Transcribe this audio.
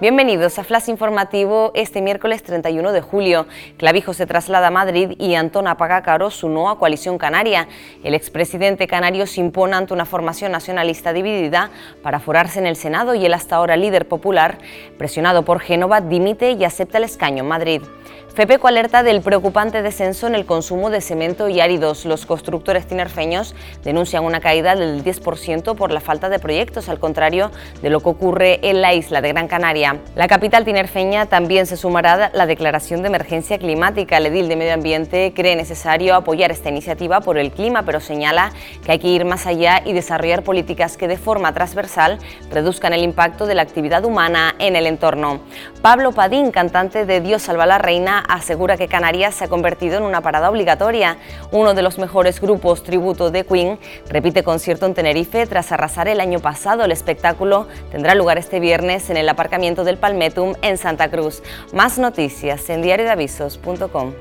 Bienvenidos a Flash Informativo este miércoles 31 de julio. Clavijo se traslada a Madrid y Antón Apagacaro su a Coalición Canaria. El expresidente canario se impone ante una formación nacionalista dividida para forarse en el Senado y el hasta ahora líder popular, presionado por Génova, dimite y acepta el escaño en Madrid. FEPECO alerta del preocupante descenso en el consumo de cemento y áridos. Los constructores tinerfeños denuncian una caída del 10% por la falta de proyectos, al contrario de lo que ocurre en la isla de Gran Canaria. La capital tinerfeña también se sumará a la declaración de emergencia climática. El edil de Medio Ambiente cree necesario apoyar esta iniciativa por el clima, pero señala que hay que ir más allá y desarrollar políticas que de forma transversal reduzcan el impacto de la actividad humana en el entorno. Pablo Padín, cantante de Dios salva la reina, asegura que Canarias se ha convertido en una parada obligatoria. Uno de los mejores grupos tributo de Queen repite concierto en Tenerife tras arrasar el año pasado. El espectáculo tendrá lugar este viernes en el aparcamiento del Palmetum en Santa Cruz. Más noticias en diariodeavisos.com.